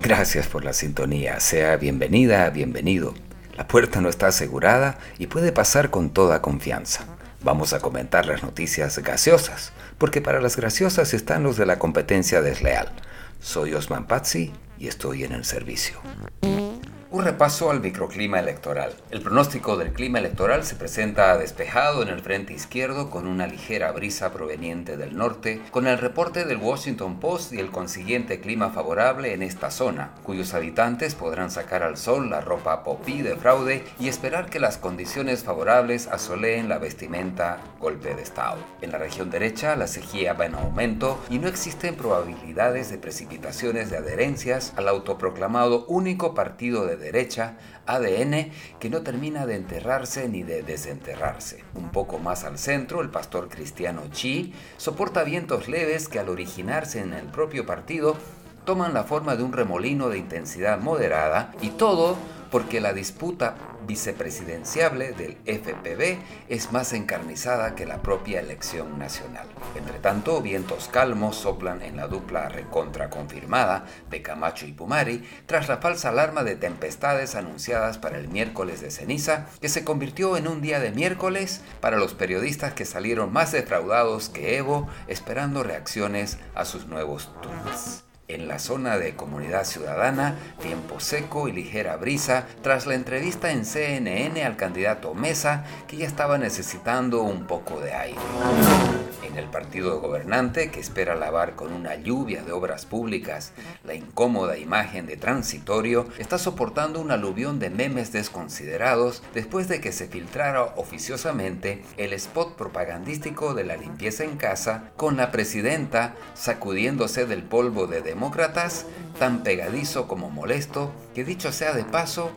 Gracias por la sintonía, sea bienvenida, bienvenido. La puerta no está asegurada y puede pasar con toda confianza. Vamos a comentar las noticias gaseosas, porque para las graciosas están los de la competencia desleal. Soy Osman Pazzi y estoy en el servicio. Un repaso al microclima electoral. El pronóstico del clima electoral se presenta despejado en el frente izquierdo con una ligera brisa proveniente del norte, con el reporte del Washington Post y el consiguiente clima favorable en esta zona, cuyos habitantes podrán sacar al sol la ropa popí de fraude y esperar que las condiciones favorables asoleen la vestimenta golpe de estado. En la región derecha la sequía va en aumento y no existen probabilidades de precipitaciones de adherencias al autoproclamado único partido de derecha, ADN, que no termina de enterrarse ni de desenterrarse. Un poco más al centro, el pastor cristiano Chi soporta vientos leves que al originarse en el propio partido toman la forma de un remolino de intensidad moderada y todo porque la disputa vicepresidenciable del FPB es más encarnizada que la propia elección nacional. Entre tanto, vientos calmos soplan en la dupla recontra confirmada de Camacho y Pumari tras la falsa alarma de tempestades anunciadas para el miércoles de ceniza, que se convirtió en un día de miércoles para los periodistas que salieron más defraudados que Evo esperando reacciones a sus nuevos tweets. En la zona de comunidad ciudadana, tiempo seco y ligera brisa tras la entrevista en CNN al candidato Mesa, que ya estaba necesitando un poco de aire. En el partido gobernante, que espera lavar con una lluvia de obras públicas la incómoda imagen de transitorio, está soportando un aluvión de memes desconsiderados después de que se filtrara oficiosamente el spot propagandístico de la limpieza en casa con la presidenta sacudiéndose del polvo de demócratas tan pegadizo como molesto que dicho sea de paso,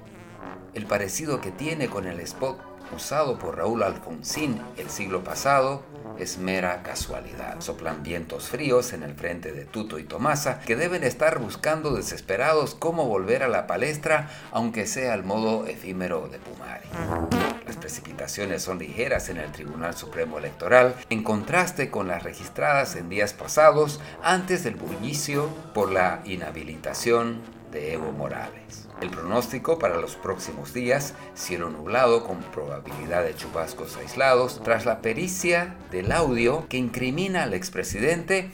el parecido que tiene con el spot usado por Raúl Alfonsín el siglo pasado es mera casualidad. Soplan vientos fríos en el frente de Tuto y Tomasa que deben estar buscando desesperados cómo volver a la palestra aunque sea al modo efímero de Pumari. Las precipitaciones son ligeras en el Tribunal Supremo Electoral en contraste con las registradas en días pasados antes del bullicio por la inhabilitación de Evo Morales. El pronóstico para los próximos días, cielo nublado con probabilidad de chubascos aislados, tras la pericia del audio que incrimina al expresidente,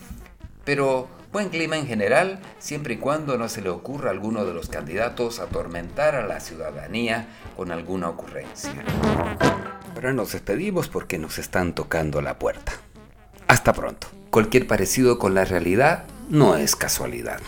pero buen clima en general, siempre y cuando no se le ocurra a alguno de los candidatos atormentar a la ciudadanía con alguna ocurrencia. Ahora nos despedimos porque nos están tocando la puerta. Hasta pronto. Cualquier parecido con la realidad no es casualidad.